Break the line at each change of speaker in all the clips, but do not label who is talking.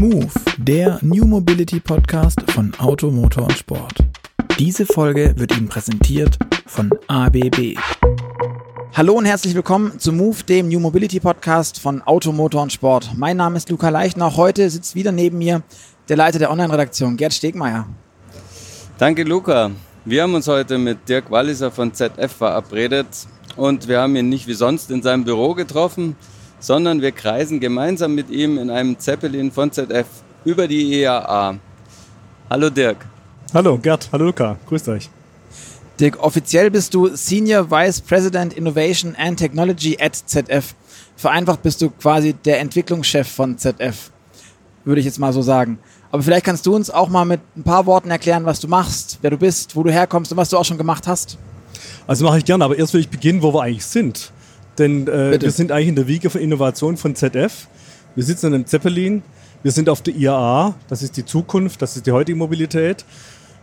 Move, der New Mobility Podcast von Auto, Motor und Sport. Diese Folge wird Ihnen präsentiert von ABB.
Hallo und herzlich willkommen zu Move, dem New Mobility Podcast von Auto, Motor und Sport. Mein Name ist Luca Leichner. Heute sitzt wieder neben mir der Leiter der Online-Redaktion, Gerd Stegmeier.
Danke, Luca. Wir haben uns heute mit Dirk Walliser von ZF verabredet und wir haben ihn nicht wie sonst in seinem Büro getroffen, sondern wir kreisen gemeinsam mit ihm in einem Zeppelin von ZF über die EAA. Hallo Dirk.
Hallo Gerd, hallo Luca, grüßt euch.
Dirk, offiziell bist du Senior Vice President Innovation and Technology at ZF. Vereinfacht bist du quasi der Entwicklungschef von ZF, würde ich jetzt mal so sagen. Aber vielleicht kannst du uns auch mal mit ein paar Worten erklären, was du machst, wer du bist, wo du herkommst und was du auch schon gemacht hast.
Also mache ich gerne, aber erst will ich beginnen, wo wir eigentlich sind. Denn äh, wir sind eigentlich in der Wiege von Innovation von ZF. Wir sitzen in einem Zeppelin, wir sind auf der IAA, das ist die Zukunft, das ist die heutige Mobilität.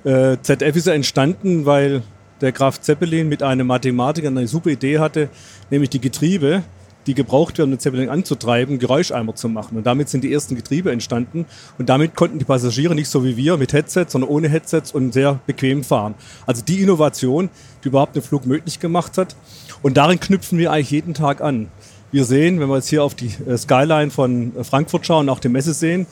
Äh, ZF ist ja entstanden, weil der Graf Zeppelin mit einem Mathematiker eine super Idee hatte, nämlich die Getriebe, die gebraucht werden, um den Zeppelin anzutreiben, Geräuscheimer zu machen. Und damit sind die ersten Getriebe entstanden. Und damit konnten die Passagiere nicht so wie wir mit Headsets, sondern ohne Headsets und sehr bequem fahren. Also die Innovation, die überhaupt den Flug möglich gemacht hat. Und darin knüpfen wir eigentlich jeden Tag an. Wir sehen, wenn wir jetzt hier auf die äh, Skyline von äh, Frankfurt schauen und auch die Messe sehen,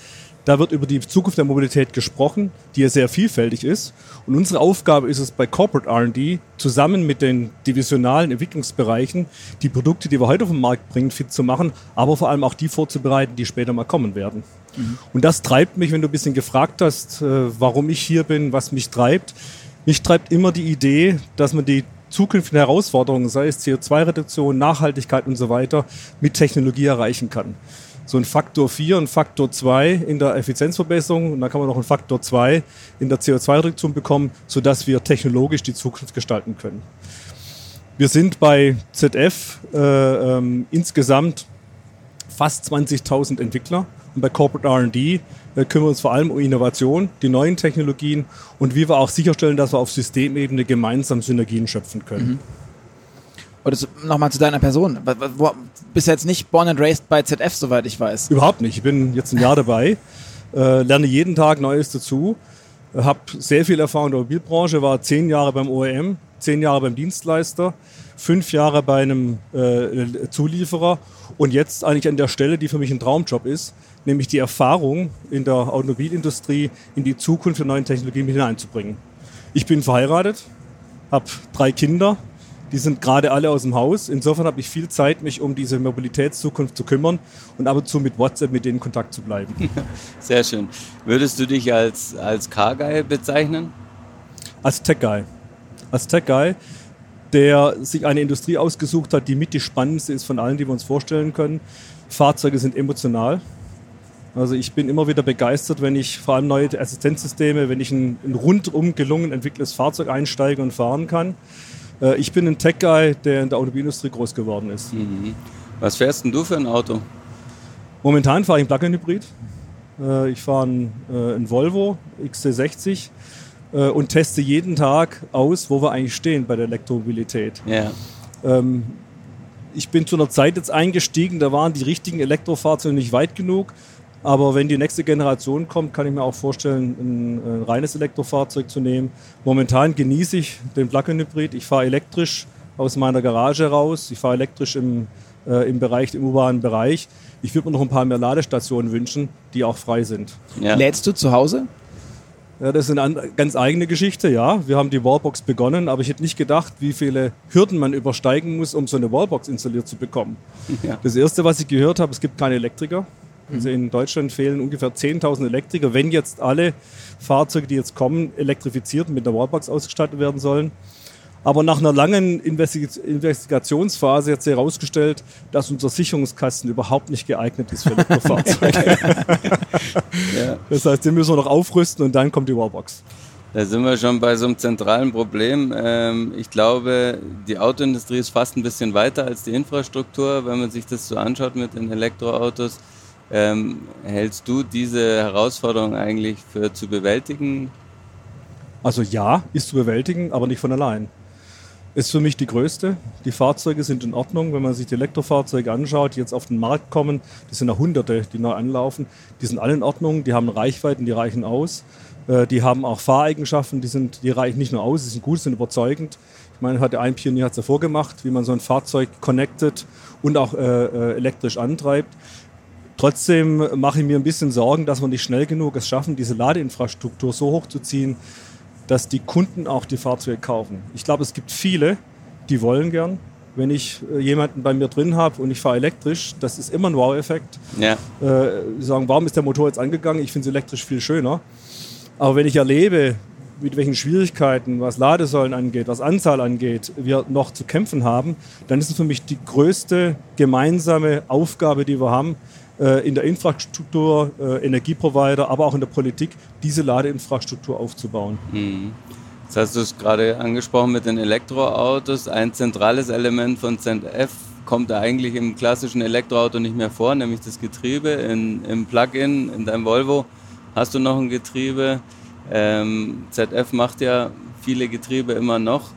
da wird über die Zukunft der Mobilität gesprochen, die ja sehr vielfältig ist. Und unsere Aufgabe ist es bei Corporate RD, zusammen mit den divisionalen Entwicklungsbereichen, die Produkte, die wir heute auf den Markt bringen, fit zu machen, aber vor allem auch die vorzubereiten, die später mal kommen werden. Mhm. Und das treibt mich, wenn du ein bisschen gefragt hast, äh, warum ich hier bin, was mich treibt. Mich treibt immer die Idee, dass man die zukünftigen Herausforderungen, sei es CO2-Reduktion, Nachhaltigkeit und so weiter, mit Technologie erreichen kann so ein Faktor 4 und Faktor 2 in der Effizienzverbesserung und dann kann man noch einen Faktor 2 in der CO2-Reduktion bekommen, sodass wir technologisch die Zukunft gestalten können. Wir sind bei ZF äh, ähm, insgesamt fast 20.000 Entwickler und bei Corporate RD äh, kümmern wir uns vor allem um Innovation, die neuen Technologien und wie wir auch sicherstellen, dass wir auf Systemebene gemeinsam Synergien schöpfen können. Mhm.
Oder nochmal zu deiner Person. Du bist jetzt nicht born and raised bei ZF, soweit ich weiß.
Überhaupt nicht. Ich bin jetzt ein Jahr dabei, äh, lerne jeden Tag Neues dazu, habe sehr viel Erfahrung in der Mobilbranche, war zehn Jahre beim OEM, zehn Jahre beim Dienstleister, fünf Jahre bei einem äh, Zulieferer und jetzt eigentlich an der Stelle, die für mich ein Traumjob ist, nämlich die Erfahrung in der Automobilindustrie in die Zukunft der neuen Technologien mit hineinzubringen. Ich bin verheiratet, habe drei Kinder, die sind gerade alle aus dem Haus. Insofern habe ich viel Zeit, mich um diese Mobilitätszukunft zu kümmern und ab und zu mit WhatsApp mit denen in Kontakt zu bleiben.
Sehr schön. Würdest du dich als, als Car Guy bezeichnen?
Als Tech Guy. Als Tech Guy, der sich eine Industrie ausgesucht hat, die mit die spannendste ist von allen, die wir uns vorstellen können. Fahrzeuge sind emotional. Also ich bin immer wieder begeistert, wenn ich vor allem neue Assistenzsysteme, wenn ich ein, ein rundum gelungen entwickeltes Fahrzeug einsteige und fahren kann. Äh, ich bin ein Tech-Guy, der in der Automobilindustrie groß geworden ist. Mhm.
Was fährst denn du für ein Auto?
Momentan fahre ich ein Plug-in-Hybrid. Äh, ich fahre einen, äh, einen Volvo XC60 und teste jeden Tag aus, wo wir eigentlich stehen bei der Elektromobilität.
Ja.
Ähm, ich bin zu einer Zeit jetzt eingestiegen, da waren die richtigen Elektrofahrzeuge nicht weit genug. Aber wenn die nächste Generation kommt, kann ich mir auch vorstellen, ein, ein reines Elektrofahrzeug zu nehmen. Momentan genieße ich den Plug-in-Hybrid. Ich fahre elektrisch aus meiner Garage raus. Ich fahre elektrisch im, äh, im Bereich, im urbanen Bereich. Ich würde mir noch ein paar mehr Ladestationen wünschen, die auch frei sind.
Ja. Lädst du zu Hause?
Ja, das ist eine ganz eigene Geschichte, ja. Wir haben die Wallbox begonnen, aber ich hätte nicht gedacht, wie viele Hürden man übersteigen muss, um so eine Wallbox installiert zu bekommen. Ja. Das Erste, was ich gehört habe, es gibt keine Elektriker. Also in Deutschland fehlen ungefähr 10.000 Elektriker. Wenn jetzt alle Fahrzeuge, die jetzt kommen, elektrifiziert mit einer Wallbox ausgestattet werden sollen. Aber nach einer langen Investigationsphase hat sich herausgestellt, dass unser Sicherungskasten überhaupt nicht geeignet ist für Elektrofahrzeuge. ja. Das heißt, den müssen wir noch aufrüsten und dann kommt die Wallbox.
Da sind wir schon bei so einem zentralen Problem. Ähm, ich glaube, die Autoindustrie ist fast ein bisschen weiter als die Infrastruktur, wenn man sich das so anschaut mit den Elektroautos. Ähm, hältst du diese Herausforderung eigentlich für zu bewältigen?
Also ja, ist zu bewältigen, aber nicht von allein. ist für mich die größte. Die Fahrzeuge sind in Ordnung. Wenn man sich die Elektrofahrzeuge anschaut, die jetzt auf den Markt kommen, das sind ja Hunderte, die neu anlaufen, die sind alle in Ordnung, die haben Reichweiten, die reichen aus. Äh, die haben auch Fahreigenschaften, die, sind, die reichen nicht nur aus, die sind gut, sind überzeugend. Ich meine, hat der ein Pionier hat es ja gemacht, wie man so ein Fahrzeug connected und auch äh, äh, elektrisch antreibt. Trotzdem mache ich mir ein bisschen Sorgen, dass wir nicht schnell genug es schaffen, diese Ladeinfrastruktur so hochzuziehen, dass die Kunden auch die Fahrzeuge kaufen. Ich glaube, es gibt viele, die wollen gern. Wenn ich äh, jemanden bei mir drin habe und ich fahre elektrisch, das ist immer ein Wow-Effekt. Ja. Äh, sagen, warum ist der Motor jetzt angegangen? Ich finde es elektrisch viel schöner. Aber wenn ich erlebe, mit welchen Schwierigkeiten, was Ladesäulen angeht, was Anzahl angeht, wir noch zu kämpfen haben, dann ist es für mich die größte gemeinsame Aufgabe, die wir haben, in der Infrastruktur, äh, Energieprovider, aber auch in der Politik, diese Ladeinfrastruktur aufzubauen.
Mhm. Jetzt hast du es gerade angesprochen mit den Elektroautos. Ein zentrales Element von ZF kommt eigentlich im klassischen Elektroauto nicht mehr vor, nämlich das Getriebe. In, Im Plug-in, in deinem Volvo, hast du noch ein Getriebe. Ähm, ZF macht ja viele Getriebe immer noch.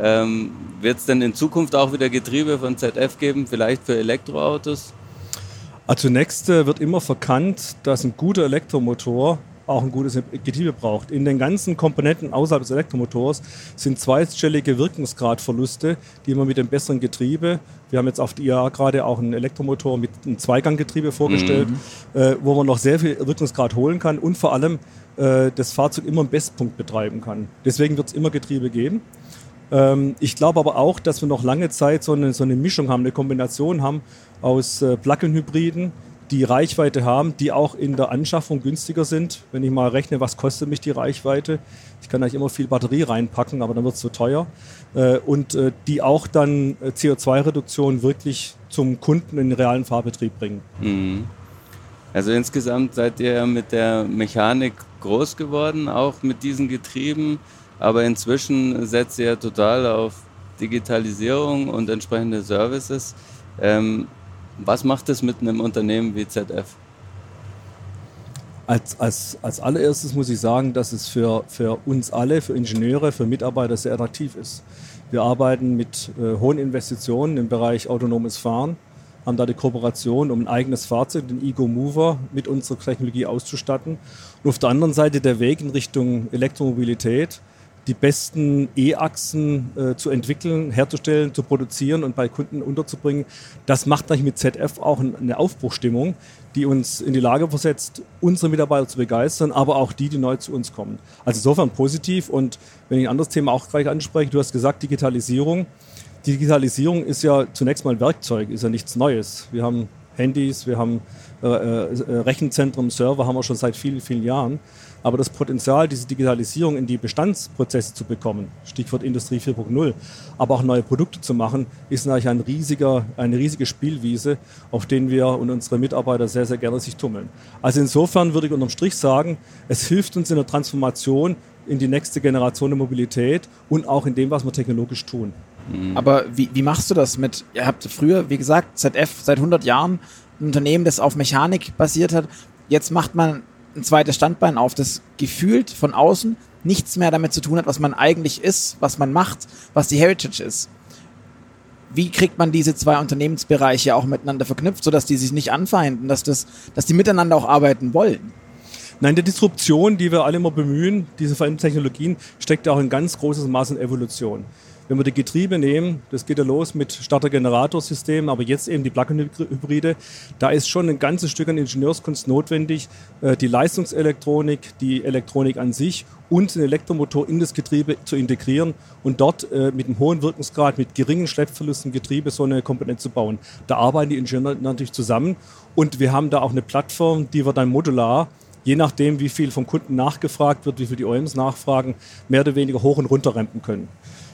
Ähm, Wird es denn in Zukunft auch wieder Getriebe von ZF geben, vielleicht für Elektroautos?
Also zunächst äh, wird immer verkannt, dass ein guter Elektromotor auch ein gutes Getriebe braucht. In den ganzen Komponenten außerhalb des Elektromotors sind zweistellige Wirkungsgradverluste, die man mit dem besseren Getriebe, wir haben jetzt auf der IAA gerade auch einen Elektromotor mit einem Zweiganggetriebe vorgestellt, mhm. äh, wo man noch sehr viel Wirkungsgrad holen kann und vor allem äh, das Fahrzeug immer einen Bestpunkt betreiben kann. Deswegen wird es immer Getriebe geben. Ähm, ich glaube aber auch, dass wir noch lange Zeit so eine, so eine Mischung haben, eine Kombination haben aus äh, Plug-in-Hybriden, die Reichweite haben, die auch in der Anschaffung günstiger sind. Wenn ich mal rechne, was kostet mich die Reichweite? Ich kann eigentlich immer viel Batterie reinpacken, aber dann wird es zu teuer. Äh, und äh, die auch dann äh, CO2-Reduktion wirklich zum Kunden in den realen Fahrbetrieb bringen. Mhm.
Also insgesamt seid ihr mit der Mechanik groß geworden, auch mit diesen Getrieben. Aber inzwischen setzt ihr total auf Digitalisierung und entsprechende Services. Ähm, was macht es mit einem Unternehmen wie ZF?
Als, als, als allererstes muss ich sagen, dass es für, für uns alle, für Ingenieure, für Mitarbeiter sehr attraktiv ist. Wir arbeiten mit äh, hohen Investitionen im Bereich autonomes Fahren, haben da die Kooperation, um ein eigenes Fahrzeug, den Ego Mover, mit unserer Technologie auszustatten. Und auf der anderen Seite der Weg in Richtung Elektromobilität die besten E-Achsen äh, zu entwickeln, herzustellen, zu produzieren und bei Kunden unterzubringen. Das macht natürlich mit ZF auch eine Aufbruchstimmung, die uns in die Lage versetzt, unsere Mitarbeiter zu begeistern, aber auch die, die neu zu uns kommen. Also insofern positiv. Und wenn ich ein anderes Thema auch gleich anspreche, du hast gesagt Digitalisierung. Die Digitalisierung ist ja zunächst mal ein Werkzeug, ist ja nichts Neues. Wir haben Handys, wir haben äh, äh, Rechenzentren, Server haben wir schon seit vielen, vielen Jahren. Aber das Potenzial, diese Digitalisierung in die Bestandsprozesse zu bekommen, Stichwort Industrie 4.0, aber auch neue Produkte zu machen, ist natürlich ein riesiger, eine riesige Spielwiese, auf denen wir und unsere Mitarbeiter sehr, sehr gerne sich tummeln. Also insofern würde ich unterm Strich sagen, es hilft uns in der Transformation in die nächste Generation der Mobilität und auch in dem, was wir technologisch tun.
Mhm. Aber wie, wie machst du das mit, ihr habt früher, wie gesagt, ZF seit 100 Jahren ein Unternehmen, das auf Mechanik basiert hat. Jetzt macht man ein zweites Standbein auf, das gefühlt von außen nichts mehr damit zu tun hat, was man eigentlich ist, was man macht, was die Heritage ist. Wie kriegt man diese zwei Unternehmensbereiche auch miteinander verknüpft, sodass die sich nicht anfeinden, dass, das, dass die miteinander auch arbeiten wollen?
Nein, die Disruption, die wir alle immer bemühen, diese veränderten Technologien, steckt auch ein ganz großes Maß an Evolution. Wenn wir die Getriebe nehmen, das geht ja los mit Starter-Generator-Systemen, aber jetzt eben die Plug-in-Hybride, da ist schon ein ganzes Stück an Ingenieurskunst notwendig, äh, die Leistungselektronik, die Elektronik an sich und den Elektromotor in das Getriebe zu integrieren und dort äh, mit einem hohen Wirkungsgrad, mit geringen Schleppverlusten im Getriebe so eine Komponente zu bauen. Da arbeiten die Ingenieure natürlich zusammen und wir haben da auch eine Plattform, die wir dann modular je nachdem, wie viel vom Kunden nachgefragt wird, wie viel die OEMs nachfragen, mehr oder weniger hoch und runter rampen können.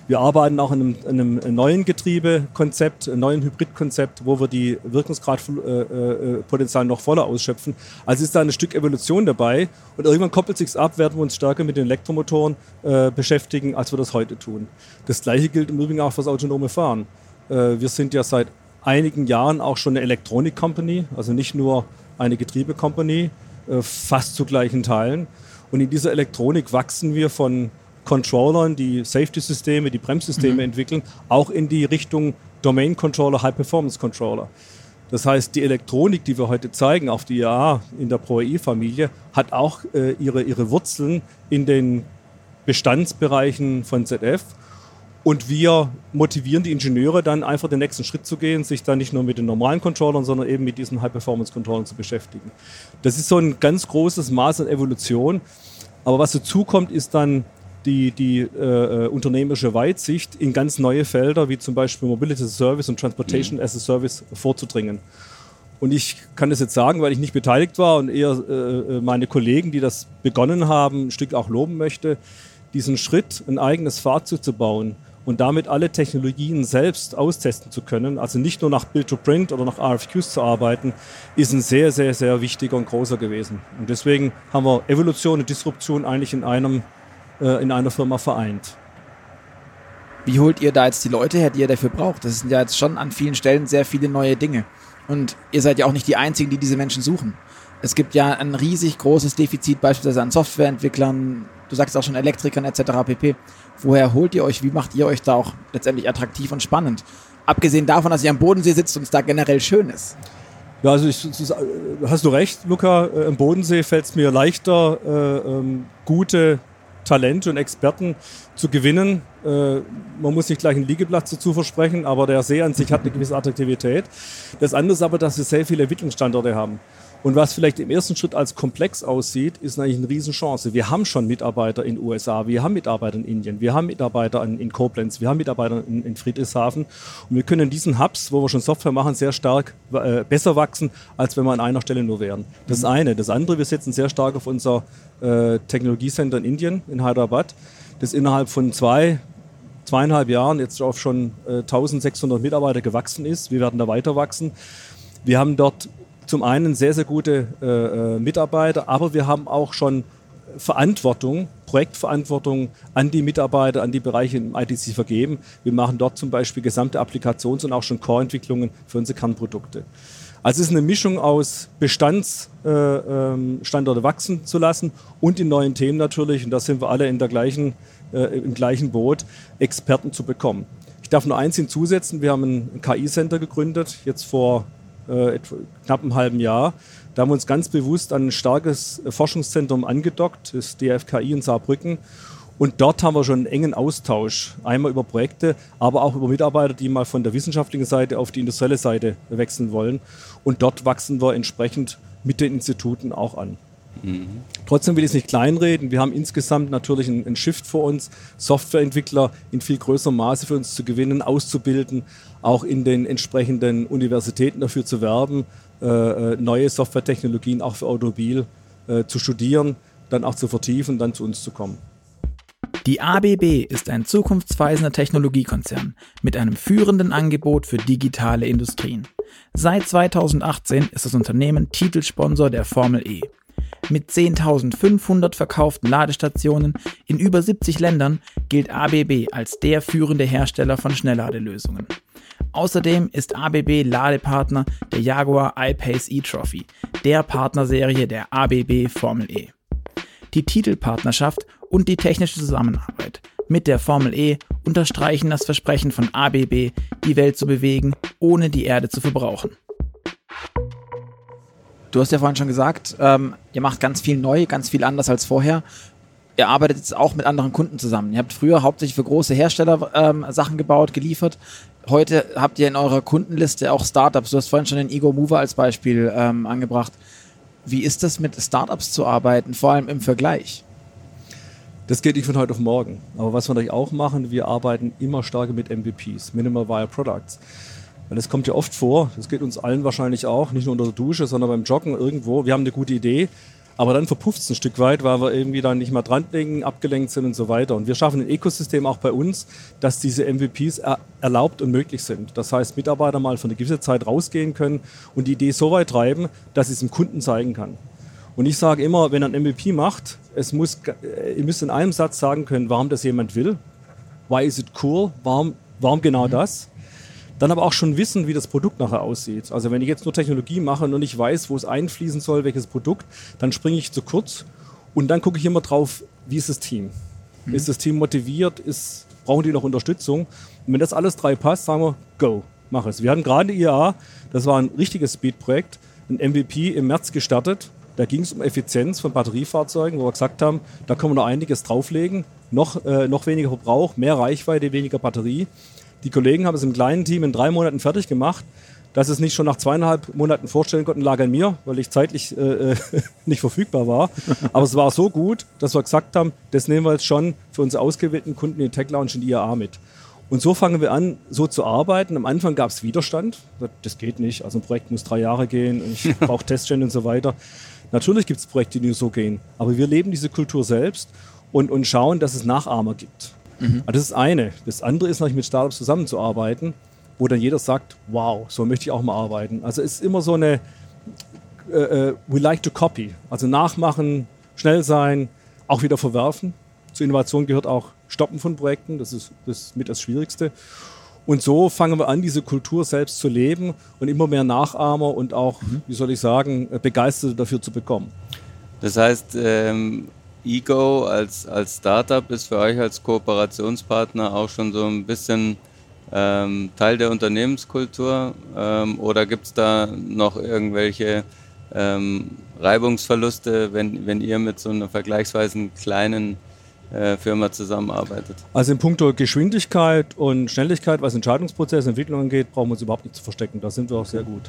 Wir arbeiten auch in einem, einem neuen Getriebekonzept, einem neuen Hybridkonzept, wo wir die Wirkungsgradpotenzial noch voller ausschöpfen. Also ist da ein Stück Evolution dabei und irgendwann koppelt sich ab, werden wir uns stärker mit den Elektromotoren äh, beschäftigen, als wir das heute tun. Das gleiche gilt im Übrigen auch für das autonome Fahren. Äh, wir sind ja seit einigen Jahren auch schon eine Elektronik-Company, also nicht nur eine Getriebe-Company, äh, fast zu gleichen Teilen. Und in dieser Elektronik wachsen wir von Controllern, die Safety-Systeme, die Bremssysteme mhm. entwickeln, auch in die Richtung Domain Controller, High Performance Controller. Das heißt, die Elektronik, die wir heute zeigen auf die IAA in der Pro AI-Familie, hat auch äh, ihre, ihre Wurzeln in den Bestandsbereichen von ZF. Und wir motivieren die Ingenieure dann einfach den nächsten Schritt zu gehen, sich dann nicht nur mit den normalen Controllern, sondern eben mit diesen High-Performance-Controllern zu beschäftigen. Das ist so ein ganz großes Maß an Evolution. Aber was dazu kommt, ist dann die, die äh, äh, unternehmerische Weitsicht in ganz neue Felder, wie zum Beispiel Mobility as a Service und Transportation mhm. as a Service vorzudringen. Und ich kann das jetzt sagen, weil ich nicht beteiligt war und eher äh, äh, meine Kollegen, die das begonnen haben, ein Stück auch loben möchte, diesen Schritt, ein eigenes Fahrzeug zu bauen und damit alle Technologien selbst austesten zu können, also nicht nur nach Build-to-Print oder nach RFQs zu arbeiten, ist ein sehr, sehr, sehr wichtiger und großer gewesen. Und deswegen haben wir Evolution und Disruption eigentlich in einem äh, in einer Firma vereint.
Wie holt ihr da jetzt die Leute her, die ihr dafür braucht? Das sind ja jetzt schon an vielen Stellen sehr viele neue Dinge. Und ihr seid ja auch nicht die Einzigen, die diese Menschen suchen. Es gibt ja ein riesig großes Defizit beispielsweise an Softwareentwicklern, du sagst auch schon Elektrikern etc. pp. Woher holt ihr euch? Wie macht ihr euch da auch letztendlich attraktiv und spannend? Abgesehen davon, dass ihr am Bodensee sitzt und es da generell schön ist.
Ja, also ich, ist, hast du recht, Luca. Äh, Im Bodensee fällt es mir leichter, äh, ähm, gute Talente und Experten zu gewinnen. Äh, man muss nicht gleich einen Liegeplatz dazu versprechen, aber der See an sich hat eine gewisse Attraktivität. Das andere ist aber, dass wir sehr viele Entwicklungsstandorte haben. Und was vielleicht im ersten Schritt als komplex aussieht, ist eigentlich eine Riesenchance. Wir haben schon Mitarbeiter in den USA, wir haben Mitarbeiter in Indien, wir haben Mitarbeiter in, in Koblenz, wir haben Mitarbeiter in, in, Friedrichshafen. Und wir können in diesen Hubs, wo wir schon Software machen, sehr stark äh, besser wachsen, als wenn wir an einer Stelle nur wären. Das eine. Das andere, wir setzen sehr stark auf unser äh, Technologiecenter in Indien, in Hyderabad, das innerhalb von zwei, zweieinhalb Jahren jetzt auf schon äh, 1600 Mitarbeiter gewachsen ist. Wir werden da weiter wachsen. Wir haben dort zum einen sehr, sehr gute äh, äh Mitarbeiter, aber wir haben auch schon Verantwortung, Projektverantwortung an die Mitarbeiter, an die Bereiche im ITC vergeben. Wir machen dort zum Beispiel gesamte Applikations- und auch schon Core-Entwicklungen für unsere Kernprodukte. Also es ist eine Mischung aus Bestandsstandorte äh, ähm, wachsen zu lassen und in neuen Themen natürlich, und da sind wir alle in der gleichen, äh, im gleichen Boot, Experten zu bekommen. Ich darf nur eins hinzusetzen, wir haben ein KI-Center gegründet, jetzt vor äh, knapp einem halben Jahr. Da haben wir uns ganz bewusst an ein starkes Forschungszentrum angedockt, das DFKI in Saarbrücken. Und dort haben wir schon einen engen Austausch, einmal über Projekte, aber auch über Mitarbeiter, die mal von der wissenschaftlichen Seite auf die industrielle Seite wechseln wollen. Und dort wachsen wir entsprechend mit den Instituten auch an. Trotzdem will ich es nicht kleinreden. Wir haben insgesamt natürlich einen, einen Shift vor uns, Softwareentwickler in viel größerem Maße für uns zu gewinnen, auszubilden, auch in den entsprechenden Universitäten dafür zu werben, äh, äh neue Softwaretechnologien auch für Automobil äh, zu studieren, dann auch zu vertiefen, dann zu uns zu kommen.
Die ABB ist ein zukunftsweisender Technologiekonzern mit einem führenden Angebot für digitale Industrien. Seit 2018 ist das Unternehmen Titelsponsor der Formel E. Mit 10.500 verkauften Ladestationen in über 70 Ländern gilt ABB als der führende Hersteller von Schnellladelösungen. Außerdem ist ABB Ladepartner der Jaguar I-Pace e-Trophy, der Partnerserie der ABB Formel E. Die Titelpartnerschaft und die technische Zusammenarbeit mit der Formel E unterstreichen das Versprechen von ABB, die Welt zu bewegen, ohne die Erde zu verbrauchen.
Du hast ja vorhin schon gesagt, ähm, ihr macht ganz viel neu, ganz viel anders als vorher. Ihr arbeitet jetzt auch mit anderen Kunden zusammen. Ihr habt früher hauptsächlich für große Hersteller ähm, Sachen gebaut, geliefert. Heute habt ihr in eurer Kundenliste auch Startups. Du hast vorhin schon den Ego Mover als Beispiel ähm, angebracht. Wie ist das mit Startups zu arbeiten, vor allem im Vergleich?
Das geht nicht von heute auf morgen. Aber was wir natürlich auch machen, wir arbeiten immer stärker mit MVPs, Minimal Viable Products. Weil das kommt ja oft vor, das geht uns allen wahrscheinlich auch, nicht nur unter der Dusche, sondern beim Joggen irgendwo. Wir haben eine gute Idee, aber dann verpufft es ein Stück weit, weil wir irgendwie dann nicht mehr dran denken, abgelenkt sind und so weiter. Und wir schaffen ein Ökosystem auch bei uns, dass diese MVPs er erlaubt und möglich sind. Das heißt, Mitarbeiter mal für eine gewisse Zeit rausgehen können und die Idee so weit treiben, dass sie es dem Kunden zeigen kann. Und ich sage immer, wenn er ein MVP macht, es muss, äh, ihr müsst in einem Satz sagen können, warum das jemand will. Why is it cool? Warum, warum genau mhm. das? Dann aber auch schon wissen, wie das Produkt nachher aussieht. Also wenn ich jetzt nur Technologie mache und nicht weiß, wo es einfließen soll, welches Produkt, dann springe ich zu kurz und dann gucke ich immer drauf, wie ist das Team. Mhm. Ist das Team motiviert? Ist, brauchen die noch Unterstützung? Und wenn das alles drei passt, sagen wir, go, mach es. Wir hatten gerade IAA, das war ein richtiges Speed-Projekt, ein MVP im März gestartet. Da ging es um Effizienz von Batteriefahrzeugen, wo wir gesagt haben, da können wir noch einiges drauflegen. Noch, äh, noch weniger Verbrauch, mehr Reichweite, weniger Batterie. Die Kollegen haben es im kleinen Team in drei Monaten fertig gemacht. Dass es nicht schon nach zweieinhalb Monaten vorstellen konnten, lag an mir, weil ich zeitlich äh, äh nicht verfügbar war. Aber es war so gut, dass wir gesagt haben, das nehmen wir jetzt schon für unsere ausgewählten Kunden in Tech Lounge und IAA mit. Und so fangen wir an, so zu arbeiten. Am Anfang gab es Widerstand. Das geht nicht. Also ein Projekt muss drei Jahre gehen und ich brauche Teststände und so weiter. Natürlich gibt es Projekte, die nur so gehen. Aber wir leben diese Kultur selbst und, und schauen, dass es Nachahmer gibt. Mhm. Also das ist eine. Das andere ist natürlich mit Startups zusammenzuarbeiten, wo dann jeder sagt, wow, so möchte ich auch mal arbeiten. Also es ist immer so eine, äh, äh, we like to copy. Also nachmachen, schnell sein, auch wieder verwerfen. Zur Innovation gehört auch Stoppen von Projekten. Das ist, das ist mit das Schwierigste. Und so fangen wir an, diese Kultur selbst zu leben und immer mehr Nachahmer und auch, mhm. wie soll ich sagen, Begeisterte dafür zu bekommen.
Das heißt, ähm, Ego als, als Startup ist für euch als Kooperationspartner auch schon so ein bisschen ähm, Teil der Unternehmenskultur ähm, oder gibt es da noch irgendwelche ähm, Reibungsverluste, wenn, wenn ihr mit so einer vergleichsweise kleinen äh, Firma zusammenarbeitet.
Also in puncto Geschwindigkeit und Schnelligkeit, was Entscheidungsprozess, Entwicklung angeht, brauchen wir uns überhaupt nicht zu verstecken. Da sind wir auch sehr gut.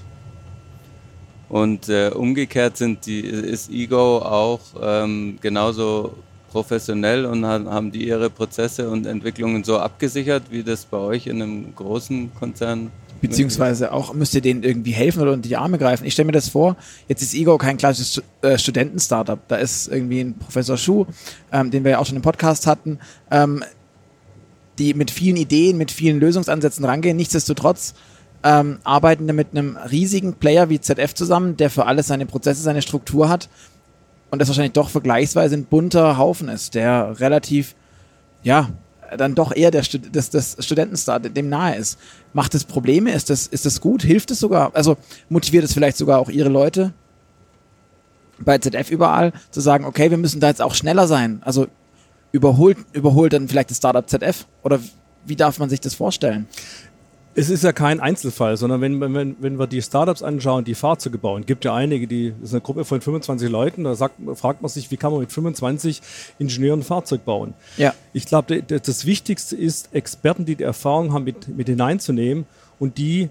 Und äh, umgekehrt sind die, ist Ego auch ähm, genauso professionell und haben die ihre Prozesse und Entwicklungen so abgesichert, wie das bei euch in einem großen Konzern
Beziehungsweise auch müsst ihr denen irgendwie helfen oder unter die Arme greifen. Ich stelle mir das vor, jetzt ist Ego kein klassisches äh, Studenten-Startup. Da ist irgendwie ein Professor Schuh, ähm, den wir ja auch schon im Podcast hatten, ähm, die mit vielen Ideen, mit vielen Lösungsansätzen rangehen. Nichtsdestotrotz ähm, arbeiten wir mit einem riesigen Player wie ZF zusammen, der für alles seine Prozesse, seine Struktur hat und das wahrscheinlich doch vergleichsweise ein bunter Haufen ist, der relativ, ja, dann doch eher der Stud des, des Studentenstar dem nahe ist. Macht es Probleme? Ist das, ist das gut? Hilft es sogar? Also motiviert es vielleicht sogar auch ihre Leute bei ZF überall zu sagen, okay, wir müssen da jetzt auch schneller sein. Also überholt, überholt dann vielleicht das Startup ZF? Oder wie darf man sich das vorstellen?
Es ist ja kein Einzelfall, sondern wenn, wenn, wenn wir die Startups anschauen, die Fahrzeuge bauen, gibt ja einige, die, das ist eine Gruppe von 25 Leuten, da sagt, fragt man sich, wie kann man mit 25 Ingenieuren ein Fahrzeug bauen? Ja. Ich glaube, das Wichtigste ist, Experten, die die Erfahrung haben, mit, mit hineinzunehmen und die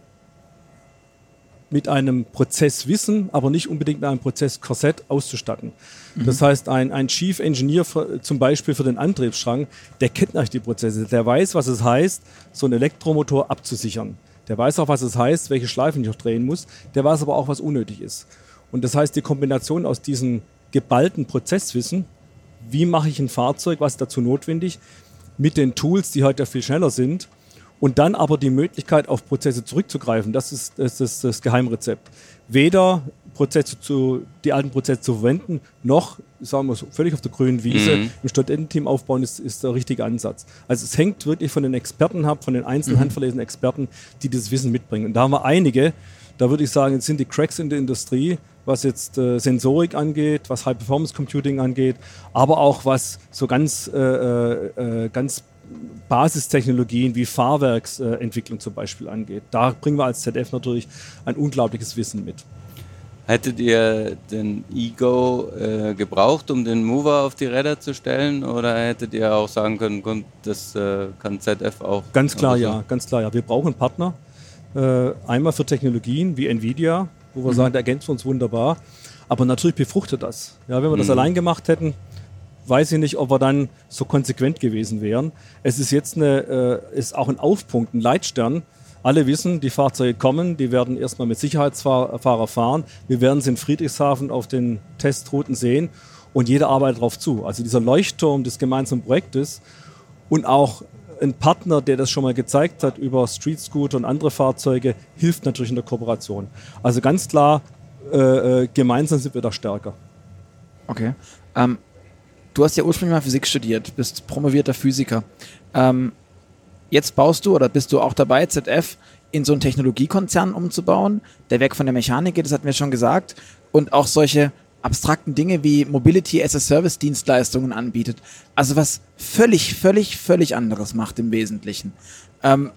mit einem Prozesswissen, aber nicht unbedingt mit einem Prozesskorsett auszustatten. Mhm. Das heißt, ein, ein Chief Engineer für, zum Beispiel für den Antriebsstrang, der kennt natürlich die Prozesse, der weiß, was es heißt, so einen Elektromotor abzusichern. Der weiß auch, was es heißt, welche Schleifen ich noch drehen muss. Der weiß aber auch, was unnötig ist. Und das heißt, die Kombination aus diesem geballten Prozesswissen, wie mache ich ein Fahrzeug, was ist dazu notwendig, mit den Tools, die heute viel schneller sind, und dann aber die Möglichkeit, auf Prozesse zurückzugreifen. Das ist das, ist das Geheimrezept. Weder Prozesse zu, die alten Prozesse zu verwenden, noch, sagen wir so, völlig auf der grünen Wiese mhm. im Studententeam aufbauen, ist, ist der richtige Ansatz. Also es hängt wirklich von den Experten ab, von den einzelnen mhm. handverlesenen Experten, die das Wissen mitbringen. Und da haben wir einige, da würde ich sagen, es sind die Cracks in der Industrie, was jetzt äh, Sensorik angeht, was High-Performance Computing angeht, aber auch was so ganz, äh, äh, äh ganz Basistechnologien wie Fahrwerksentwicklung zum Beispiel angeht. Da bringen wir als ZF natürlich ein unglaubliches Wissen mit.
Hättet ihr den Ego äh, gebraucht, um den Mover auf die Räder zu stellen? Oder hättet ihr auch sagen können, komm, das äh, kann ZF auch?
Ganz klar so? ja, ganz klar ja. Wir brauchen Partner. Äh, einmal für Technologien wie Nvidia, wo wir mhm. sagen, der ergänzt uns wunderbar. Aber natürlich befruchtet das. Ja, wenn wir das mhm. allein gemacht hätten, weiß ich nicht, ob wir dann so konsequent gewesen wären. Es ist jetzt eine, äh, ist auch ein Aufpunkt, ein Leitstern. Alle wissen, die Fahrzeuge kommen, die werden erstmal mit Sicherheitsfahrer fahren. Wir werden sie in Friedrichshafen auf den Testrouten sehen und jeder arbeitet darauf zu. Also dieser Leuchtturm des gemeinsamen Projektes und auch ein Partner, der das schon mal gezeigt hat über Street Scooter und andere Fahrzeuge, hilft natürlich in der Kooperation. Also ganz klar, äh, äh gemeinsam sind wir da stärker.
Okay. Ähm, du hast ja ursprünglich mal Physik studiert, bist promovierter Physiker. Ähm, jetzt baust du oder bist du auch dabei, ZF in so einen Technologiekonzern umzubauen, der weg von der Mechanik geht, das hatten wir schon gesagt, und auch solche abstrakten Dinge wie Mobility as a Service Dienstleistungen anbietet. Also was völlig, völlig, völlig anderes macht im Wesentlichen. Ähm,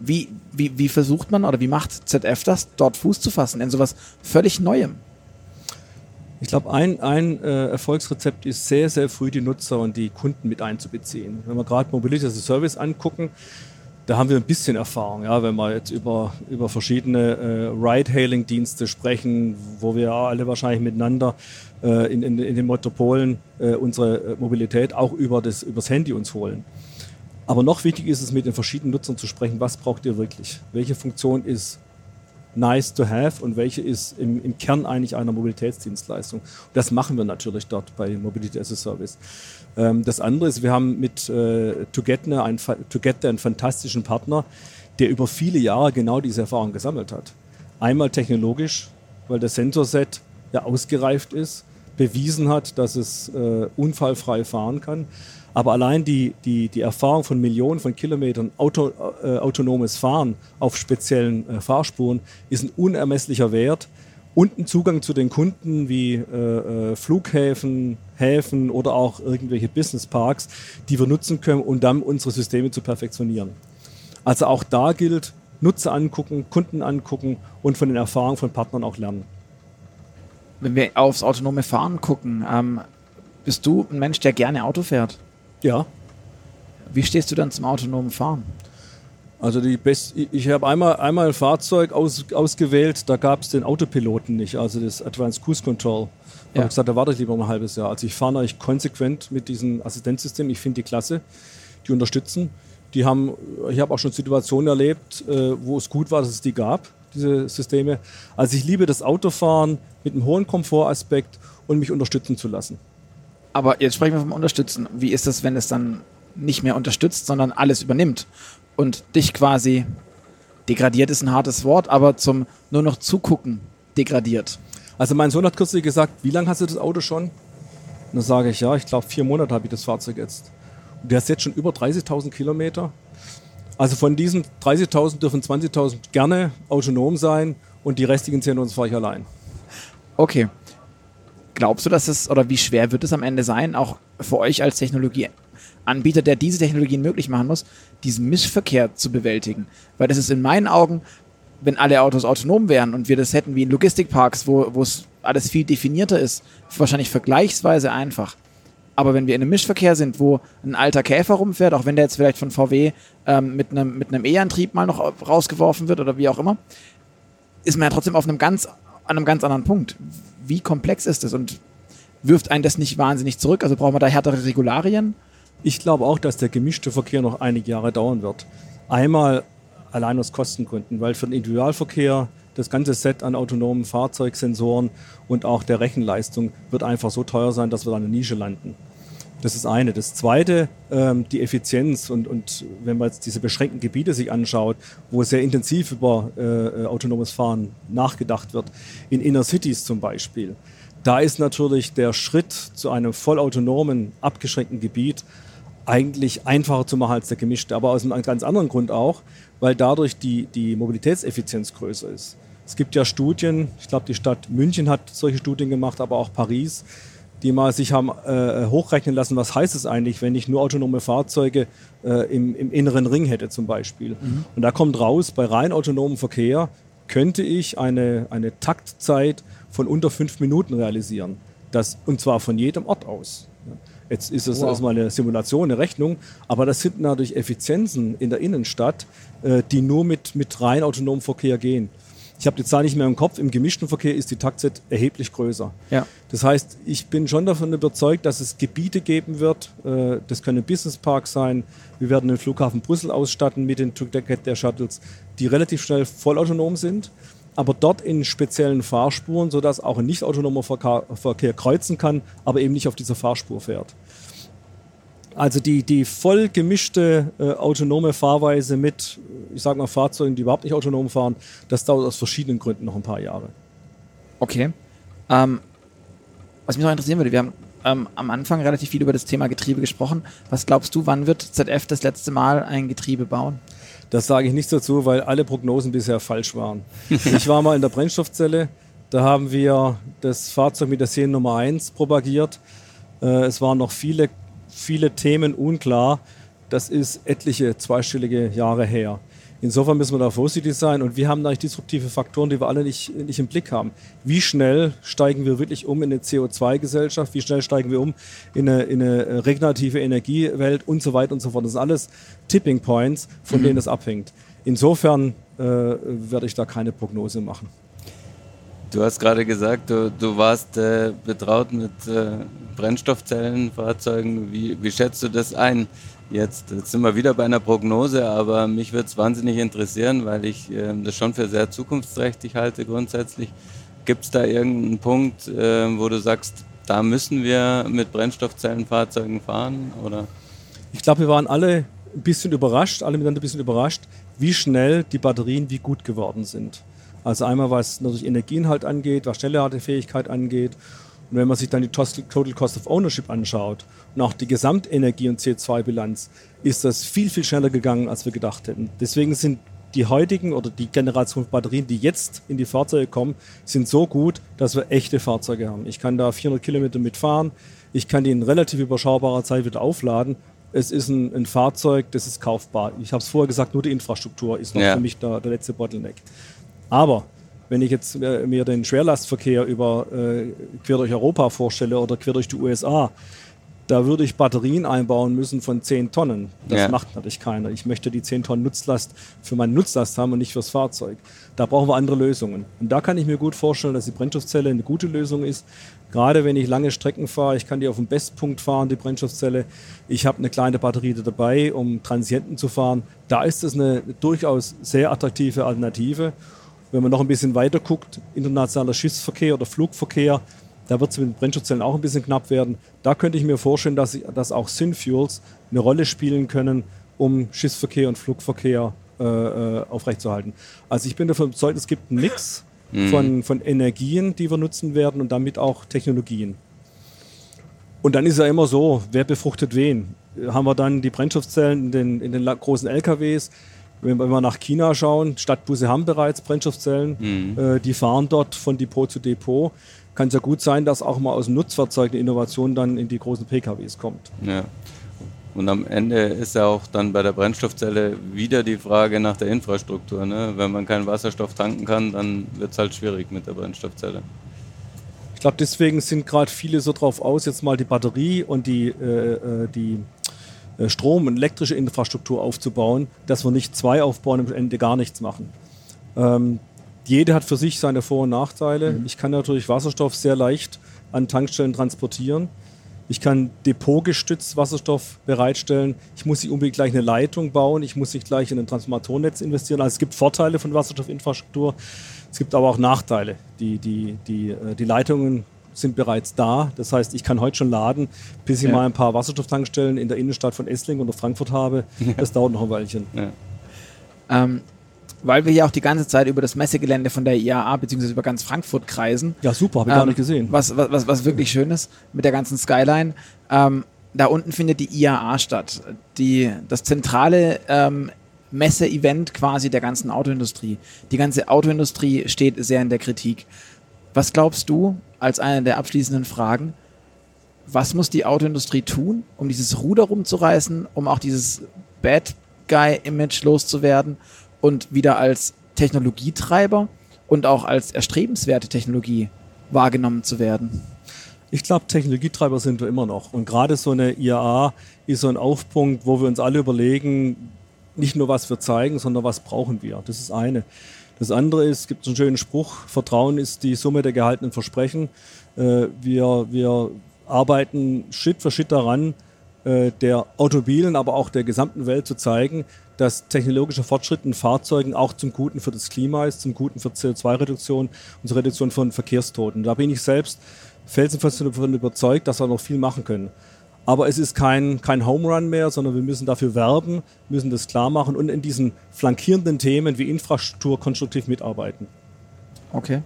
wie, wie, wie versucht man oder wie macht ZF das, dort Fuß zu fassen in sowas völlig Neuem?
Ich glaube, ein, ein äh, Erfolgsrezept ist sehr, sehr früh die Nutzer und die Kunden mit einzubeziehen. Wenn wir gerade Mobility as a Service angucken, da haben wir ein bisschen Erfahrung, ja, wenn wir jetzt über, über verschiedene äh, Ride-Hailing-Dienste sprechen, wo wir alle wahrscheinlich miteinander äh, in, in, in, den Metropolen äh, unsere äh, Mobilität auch über das übers Handy uns holen. Aber noch wichtiger ist es, mit den verschiedenen Nutzern zu sprechen, was braucht ihr wirklich? Welche Funktion ist nice to have und welche ist im, im Kern eigentlich einer Mobilitätsdienstleistung? Das machen wir natürlich dort bei Mobility as a Service. Ähm, das andere ist, wir haben mit äh, Together, ein, Together einen fantastischen Partner, der über viele Jahre genau diese Erfahrung gesammelt hat. Einmal technologisch, weil das Sensorset ja ausgereift ist, bewiesen hat, dass es äh, unfallfrei fahren kann. Aber allein die, die, die Erfahrung von Millionen von Kilometern Auto, äh, autonomes Fahren auf speziellen äh, Fahrspuren ist ein unermesslicher Wert, und einen Zugang zu den Kunden wie äh, äh, Flughäfen, Häfen oder auch irgendwelche Businessparks, die wir nutzen können, um dann unsere Systeme zu perfektionieren. Also auch da gilt, Nutzer angucken, Kunden angucken und von den Erfahrungen von Partnern auch lernen.
Wenn wir aufs autonome Fahren gucken, ähm, bist du ein Mensch, der gerne Auto fährt?
Ja.
Wie stehst du dann zum autonomen Fahren?
Also die Best ich habe einmal, einmal ein Fahrzeug aus, ausgewählt, da gab es den Autopiloten nicht, also das Advanced Cruise Control. Da ja. habe ich gesagt, da warte ich lieber ein halbes Jahr. Also ich fahre eigentlich konsequent mit diesem Assistenzsystem. Ich finde die klasse, die unterstützen. Die haben, ich habe auch schon Situationen erlebt, äh, wo es gut war, dass es die gab, diese Systeme. Also ich liebe das Autofahren mit einem hohen Komfortaspekt und mich unterstützen zu lassen.
Aber jetzt sprechen wir vom Unterstützen. Wie ist das, wenn es dann nicht mehr unterstützt, sondern alles übernimmt? und dich quasi degradiert ist ein hartes Wort, aber zum nur noch zugucken degradiert.
Also mein Sohn hat kürzlich gesagt, wie lange hast du das Auto schon? Und dann sage ich, ja, ich glaube vier Monate habe ich das Fahrzeug jetzt. Und der ist jetzt schon über 30.000 Kilometer. Also von diesen 30.000 dürfen 20.000 gerne autonom sein und die restlichen 10.000 fahre ich allein.
Okay. Glaubst du, dass es, oder wie schwer wird es am Ende sein, auch für euch als Technologie Anbieter, der diese Technologien möglich machen muss, diesen Mischverkehr zu bewältigen. Weil das ist in meinen Augen, wenn alle Autos autonom wären und wir das hätten wie in Logistikparks, wo es alles viel definierter ist, wahrscheinlich vergleichsweise einfach. Aber wenn wir in einem Mischverkehr sind, wo ein alter Käfer rumfährt, auch wenn der jetzt vielleicht von VW ähm, mit einem mit einem E-Antrieb mal noch rausgeworfen wird oder wie auch immer, ist man ja trotzdem auf einem ganz, an einem ganz anderen Punkt. Wie komplex ist es und wirft einen das nicht wahnsinnig zurück? Also brauchen wir da härtere Regularien?
Ich glaube auch, dass der gemischte Verkehr noch einige Jahre dauern wird. Einmal allein aus Kostengründen, weil für den Individualverkehr das ganze Set an autonomen Fahrzeugsensoren und auch der Rechenleistung wird einfach so teuer sein, dass wir da eine Nische landen. Das ist eine. Das zweite, ähm, die Effizienz und, und wenn man jetzt diese beschränkten Gebiete sich anschaut, wo sehr intensiv über äh, äh autonomes Fahren nachgedacht wird, in Inner Cities zum Beispiel, da ist natürlich der Schritt zu einem vollautonomen, abgeschränkten Gebiet eigentlich einfacher zu machen als der gemischte, aber aus einem ganz anderen Grund auch, weil dadurch die, die Mobilitätseffizienz größer ist. Es gibt ja Studien, ich glaube die Stadt München hat solche Studien gemacht, aber auch Paris, die mal sich haben äh, hochrechnen lassen, was heißt es eigentlich, wenn ich nur autonome Fahrzeuge äh, im, im, inneren Ring hätte zum Beispiel. Mhm. Und da kommt raus, bei rein autonomem Verkehr könnte ich eine, eine Taktzeit von unter fünf Minuten realisieren. Das, und zwar von jedem Ort aus. Jetzt ist es wow. erstmal eine Simulation, eine Rechnung, aber das sind natürlich Effizienzen in der Innenstadt, äh, die nur mit, mit rein autonomem Verkehr gehen. Ich habe die Zahl nicht mehr im Kopf, im gemischten Verkehr ist die Taktzeit erheblich größer. Ja. Das heißt, ich bin schon davon überzeugt, dass es Gebiete geben wird, äh, das können Businessparks sein, wir werden den Flughafen Brüssel ausstatten mit den Toolkit der Shuttles, die relativ schnell vollautonom sind aber dort in speziellen Fahrsspuren, sodass auch ein nicht autonomer Verkehr kreuzen kann, aber eben nicht auf dieser Fahrspur fährt. Also die, die voll gemischte äh, autonome Fahrweise mit, ich sage mal, Fahrzeugen, die überhaupt nicht autonom fahren, das dauert aus verschiedenen Gründen noch ein paar Jahre.
Okay. Ähm, was mich noch interessieren würde, wir haben ähm, am Anfang relativ viel über das Thema Getriebe gesprochen. Was glaubst du, wann wird ZF das letzte Mal ein Getriebe bauen?
Das sage ich nicht dazu, weil alle Prognosen bisher falsch waren. ich war mal in der Brennstoffzelle. Da haben wir das Fahrzeug mit der Seriennummer 1 propagiert. Äh, es waren noch viele, viele Themen unklar. Das ist etliche zweistellige Jahre her. Insofern müssen wir da vorsichtig sein und wir haben natürlich disruptive Faktoren, die wir alle nicht, nicht im Blick haben. Wie schnell steigen wir wirklich um in eine CO2-Gesellschaft? Wie schnell steigen wir um in eine, in eine regenerative Energiewelt und so weiter und so fort? Das sind alles Tipping Points, von mhm. denen es abhängt. Insofern äh, werde ich da keine Prognose machen.
Du hast gerade gesagt, du, du warst äh, betraut mit äh, Brennstoffzellenfahrzeugen. Wie, wie schätzt du das ein? Jetzt, jetzt sind wir wieder bei einer Prognose, aber mich würde es wahnsinnig interessieren, weil ich äh, das schon für sehr zukunftsträchtig halte grundsätzlich. Gibt es da irgendeinen Punkt, äh, wo du sagst, da müssen wir mit Brennstoffzellenfahrzeugen fahren? Oder?
Ich glaube, wir waren alle ein bisschen überrascht, alle miteinander ein bisschen überrascht, wie schnell die Batterien wie gut geworden sind. Also einmal was natürlich Energieinhalt angeht, was Schnellladefähigkeit angeht und wenn man sich dann die Total Cost of Ownership anschaut und auch die Gesamtenergie- und CO2-Bilanz, ist das viel, viel schneller gegangen, als wir gedacht hätten. Deswegen sind die heutigen oder die Generation Batterien, die jetzt in die Fahrzeuge kommen, sind so gut, dass wir echte Fahrzeuge haben. Ich kann da 400 Kilometer mitfahren, ich kann die in relativ überschaubarer Zeit wieder aufladen. Es ist ein, ein Fahrzeug, das ist kaufbar. Ich habe es vorher gesagt, nur die Infrastruktur ist noch ja. für mich der, der letzte Bottleneck. Aber wenn ich jetzt äh, mir den Schwerlastverkehr über äh, quer durch Europa vorstelle oder quer durch die USA, da würde ich Batterien einbauen müssen von 10 Tonnen. Das ja. macht natürlich keiner. Ich möchte die 10 Tonnen Nutzlast für meine Nutzlast haben und nicht fürs Fahrzeug. Da brauchen wir andere Lösungen. Und da kann ich mir gut vorstellen, dass die Brennstoffzelle eine gute Lösung ist. Gerade wenn ich lange Strecken fahre, ich kann die auf dem Bestpunkt fahren, die Brennstoffzelle. Ich habe eine kleine Batterie dabei, um Transienten zu fahren. Da ist es eine durchaus sehr attraktive Alternative. Wenn man noch ein bisschen weiter guckt, internationaler Schiffsverkehr oder Flugverkehr, da wird es mit den Brennstoffzellen auch ein bisschen knapp werden. Da könnte ich mir vorstellen, dass, dass auch Synfuels eine Rolle spielen können, um Schiffsverkehr und Flugverkehr äh, äh, aufrechtzuerhalten. Also ich bin davon überzeugt, es gibt einen Mix mhm. von, von Energien, die wir nutzen werden und damit auch Technologien. Und dann ist ja immer so, wer befruchtet wen? Haben wir dann die Brennstoffzellen in den, in den großen LKWs? Wenn wir nach China schauen, Stadtbusse haben bereits Brennstoffzellen, mhm. äh, die fahren dort von Depot zu Depot. Kann es ja gut sein, dass auch mal aus dem Nutzfahrzeug eine Innovation dann in die großen PKWs kommt.
Ja. Und am Ende ist ja auch dann bei der Brennstoffzelle wieder die Frage nach der Infrastruktur. Ne? Wenn man keinen Wasserstoff tanken kann, dann wird es halt schwierig mit der Brennstoffzelle.
Ich glaube, deswegen sind gerade viele so drauf aus, jetzt mal die Batterie und die, äh, äh die Strom- und elektrische Infrastruktur aufzubauen, dass wir nicht zwei aufbauen und am Ende gar nichts machen. Ähm, jede hat für sich seine Vor- und Nachteile. Mhm. Ich kann natürlich Wasserstoff sehr leicht an Tankstellen transportieren. Ich kann depotgestützt Wasserstoff bereitstellen. Ich muss nicht unbedingt gleich eine Leitung bauen. Ich muss nicht gleich in ein Transformatornetz investieren. Also es gibt Vorteile von Wasserstoffinfrastruktur. Es gibt aber auch Nachteile. Die, die, die, äh, die Leitungen sind bereits da. Das heißt, ich kann heute schon laden, bis ich ja. mal ein paar Wasserstofftankstellen in der Innenstadt von Esslingen oder Frankfurt habe. Das dauert noch ein Weilchen. Ja.
Ähm, weil wir hier auch die ganze Zeit über das Messegelände von der IAA bzw. über ganz Frankfurt kreisen.
Ja, super, habe ich ähm, gar nicht gesehen.
Was, was, was wirklich schön ist mit der ganzen Skyline. Ähm, da unten findet die IAA statt. Die, das zentrale ähm, Messe-Event quasi der ganzen Autoindustrie. Die ganze Autoindustrie steht sehr in der Kritik. Was glaubst du, als eine der abschließenden Fragen, was muss die Autoindustrie tun, um dieses Ruder rumzureißen, um auch dieses Bad Guy-Image loszuwerden und wieder als Technologietreiber und auch als erstrebenswerte Technologie wahrgenommen zu werden?
Ich glaube, Technologietreiber sind wir immer noch. Und gerade so eine IAA ist so ein Aufpunkt, wo wir uns alle überlegen, nicht nur was wir zeigen, sondern was brauchen wir. Das ist eine. Das andere ist, es gibt einen schönen Spruch, Vertrauen ist die Summe der gehaltenen Versprechen. Äh, wir, wir arbeiten Schritt für Schritt daran, äh, der Automobilen, aber auch der gesamten Welt zu zeigen, dass technologischer Fortschritt in Fahrzeugen auch zum Guten für das Klima ist, zum Guten für CO2-Reduktion und zur Reduktion von Verkehrstoten. Da bin ich selbst felsenfest davon überzeugt, dass wir noch viel machen können. Aber es ist kein, kein Home Run mehr, sondern wir müssen dafür werben, müssen das klar machen und in diesen flankierenden Themen wie Infrastruktur konstruktiv mitarbeiten.
Okay.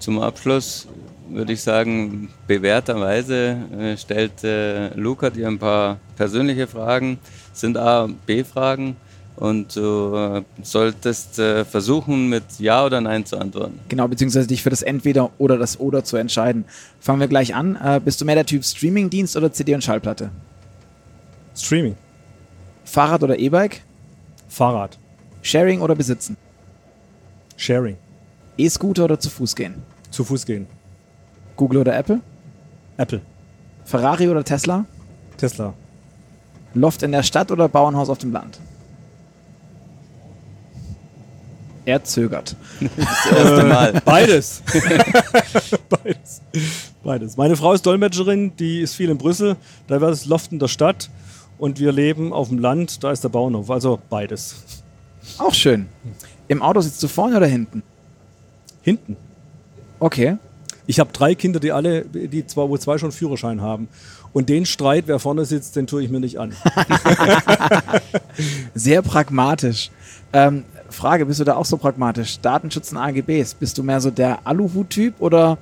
Zum Abschluss würde ich sagen, bewährterweise äh, stellt äh, Luca dir ein paar persönliche Fragen, sind A, B-Fragen. Und du äh, solltest äh, versuchen, mit Ja oder Nein zu antworten.
Genau, beziehungsweise dich für das Entweder oder das Oder zu entscheiden. Fangen wir gleich an. Äh, bist du mehr der Typ Streamingdienst oder CD und Schallplatte?
Streaming.
Fahrrad oder E-Bike?
Fahrrad.
Sharing oder besitzen?
Sharing.
E-Scooter oder zu Fuß gehen?
Zu Fuß gehen.
Google oder Apple?
Apple.
Ferrari oder Tesla?
Tesla.
Loft in der Stadt oder Bauernhaus auf dem Land? Er zögert.
Das erste Mal.
Beides. Beides. Beides. Meine Frau ist Dolmetscherin, die ist viel in Brüssel. Da wäre das Loft in der Stadt. Und wir leben auf dem Land, da ist der Bauernhof. Also beides.
Auch schön. Im Auto sitzt du vorne oder hinten?
Hinten.
Okay.
Ich habe drei Kinder, die alle, die zwar, wo zwei schon Führerschein haben. Und den Streit, wer vorne sitzt, den tue ich mir nicht an.
Sehr pragmatisch. Ähm, Frage, bist du da auch so pragmatisch? Datenschutz und AGBs, bist du mehr so der Aluhut-Typ oder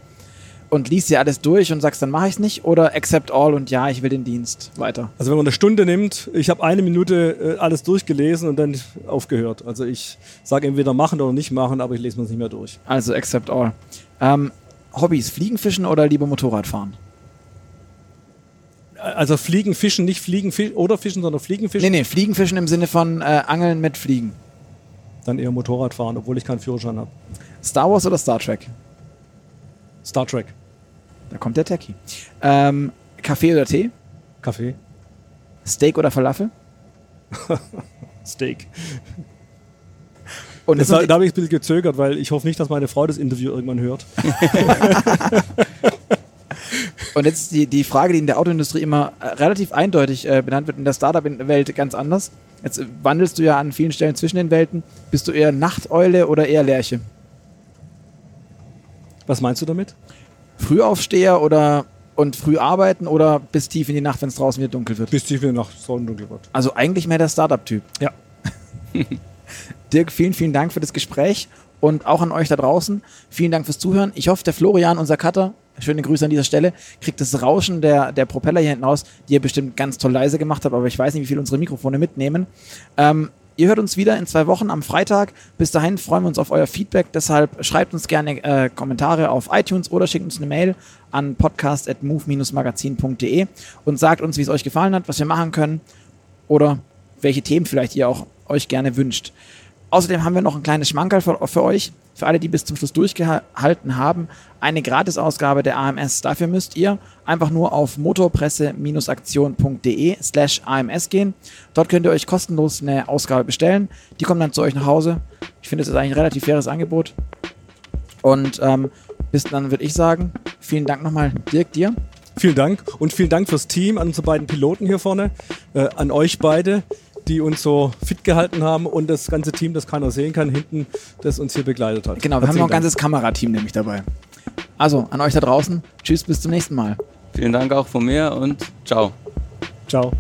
und liest dir alles durch und sagst, dann mache ich es nicht oder accept all und ja, ich will den Dienst weiter?
Also wenn man eine Stunde nimmt, ich habe eine Minute äh, alles durchgelesen und dann aufgehört. Also ich sage entweder machen oder nicht machen, aber ich lese mir es nicht mehr durch.
Also accept all. Ähm, Hobbys, Fliegen, Fischen oder lieber Motorrad fahren?
Also Fliegen, Fischen, nicht Fliegen fi oder Fischen, sondern Fliegen, Fischen.
Nee, nee, Fliegen, Fischen im Sinne von äh, Angeln mit Fliegen.
Dann eher Motorrad fahren, obwohl ich keinen Führerschein habe.
Star Wars oder Star Trek?
Star Trek.
Da kommt der Techie. Ähm, Kaffee oder Tee?
Kaffee.
Steak oder Falafel?
Steak.
Und
Das,
jetzt
da habe ich ein bisschen gezögert, weil ich hoffe nicht, dass meine Frau das Interview irgendwann hört.
und jetzt die, die Frage, die in der Autoindustrie immer äh, relativ eindeutig äh, benannt wird, in der Startup-Welt ganz anders. Jetzt wandelst du ja an vielen Stellen zwischen den Welten. Bist du eher Nachteule oder eher Lerche?
Was meinst du damit?
Frühaufsteher oder und früh arbeiten oder bis tief in die Nacht, wenn es draußen wieder dunkel wird?
Bis tief in die Nacht Sonnendunkel wird.
Also eigentlich mehr der Startup-Typ.
Ja.
Dirk, vielen, vielen Dank für das Gespräch und auch an euch da draußen. Vielen Dank fürs Zuhören. Ich hoffe, der Florian, unser Cutter, schöne Grüße an dieser Stelle, kriegt das Rauschen der, der Propeller hier hinten raus, die ihr bestimmt ganz toll leise gemacht habt, aber ich weiß nicht, wie viel unsere Mikrofone mitnehmen. Ähm, ihr hört uns wieder in zwei Wochen am Freitag. Bis dahin freuen wir uns auf euer Feedback. Deshalb schreibt uns gerne äh, Kommentare auf iTunes oder schickt uns eine Mail an podcast.move-magazin.de und sagt uns, wie es euch gefallen hat, was wir machen können oder welche Themen vielleicht ihr auch euch gerne wünscht. Außerdem haben wir noch ein kleines Schmankerl für, für euch, für alle, die bis zum Schluss durchgehalten haben, eine Gratisausgabe der AMS. Dafür müsst ihr einfach nur auf motorpresse-aktion.de slash AMS gehen. Dort könnt ihr euch kostenlos eine Ausgabe bestellen. Die kommt dann zu euch nach Hause. Ich finde, das ist eigentlich ein relativ faires Angebot. Und ähm, bis dann würde ich sagen, vielen Dank nochmal, Dirk, dir.
Vielen Dank und vielen Dank fürs Team, an unsere beiden Piloten hier vorne, äh, an euch beide, die uns so fit gehalten haben und das ganze Team, das keiner sehen kann, hinten, das uns hier begleitet hat.
Genau, wir haben
Herzlichen
noch ein ganzes Kamerateam nämlich dabei. Also, an euch da draußen. Tschüss, bis zum nächsten Mal.
Vielen Dank auch von mir und ciao.
Ciao.